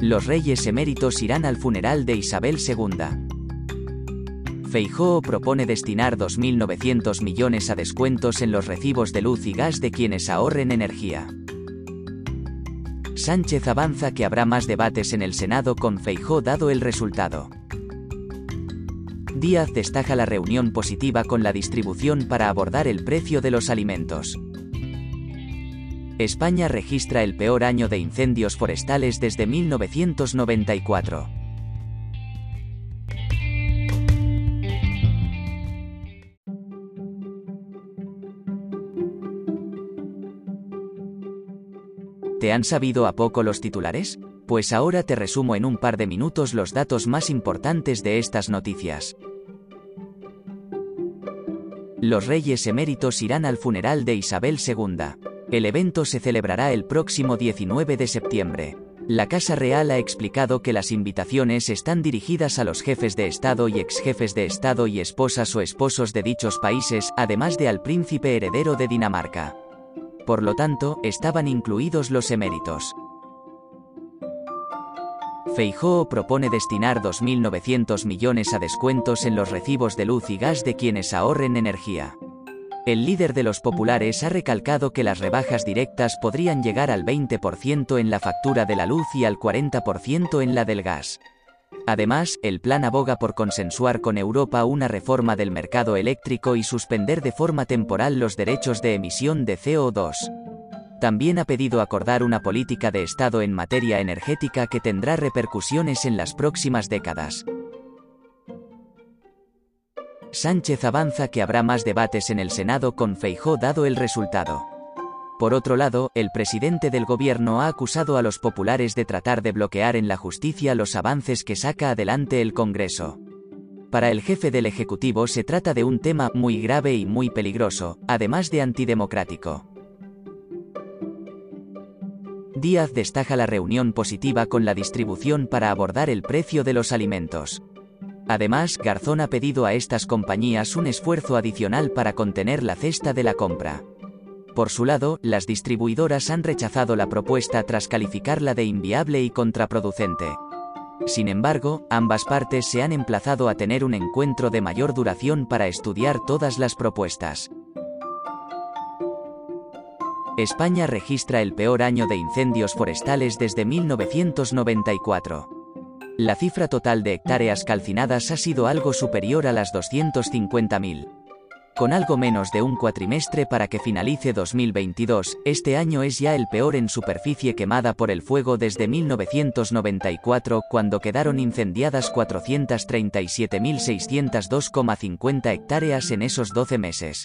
Los reyes eméritos irán al funeral de Isabel II. Feijóo propone destinar 2.900 millones a descuentos en los recibos de luz y gas de quienes ahorren energía. Sánchez avanza que habrá más debates en el Senado con Feijó dado el resultado. Díaz destaca la reunión positiva con la distribución para abordar el precio de los alimentos. España registra el peor año de incendios forestales desde 1994. ¿Te han sabido a poco los titulares? Pues ahora te resumo en un par de minutos los datos más importantes de estas noticias. Los reyes eméritos irán al funeral de Isabel II. El evento se celebrará el próximo 19 de septiembre. La Casa Real ha explicado que las invitaciones están dirigidas a los jefes de Estado y exjefes de Estado y esposas o esposos de dichos países, además de al príncipe heredero de Dinamarca. Por lo tanto, estaban incluidos los eméritos. Feijóo propone destinar 2.900 millones a descuentos en los recibos de luz y gas de quienes ahorren energía. El líder de los populares ha recalcado que las rebajas directas podrían llegar al 20% en la factura de la luz y al 40% en la del gas. Además, el plan aboga por consensuar con Europa una reforma del mercado eléctrico y suspender de forma temporal los derechos de emisión de CO2. También ha pedido acordar una política de Estado en materia energética que tendrá repercusiones en las próximas décadas. Sánchez avanza que habrá más debates en el Senado con Feijó dado el resultado. Por otro lado, el presidente del gobierno ha acusado a los populares de tratar de bloquear en la justicia los avances que saca adelante el Congreso. Para el jefe del Ejecutivo se trata de un tema muy grave y muy peligroso, además de antidemocrático. Díaz destaca la reunión positiva con la distribución para abordar el precio de los alimentos. Además, Garzón ha pedido a estas compañías un esfuerzo adicional para contener la cesta de la compra. Por su lado, las distribuidoras han rechazado la propuesta tras calificarla de inviable y contraproducente. Sin embargo, ambas partes se han emplazado a tener un encuentro de mayor duración para estudiar todas las propuestas. España registra el peor año de incendios forestales desde 1994. La cifra total de hectáreas calcinadas ha sido algo superior a las 250.000. Con algo menos de un cuatrimestre para que finalice 2022, este año es ya el peor en superficie quemada por el fuego desde 1994 cuando quedaron incendiadas 437.602,50 hectáreas en esos 12 meses.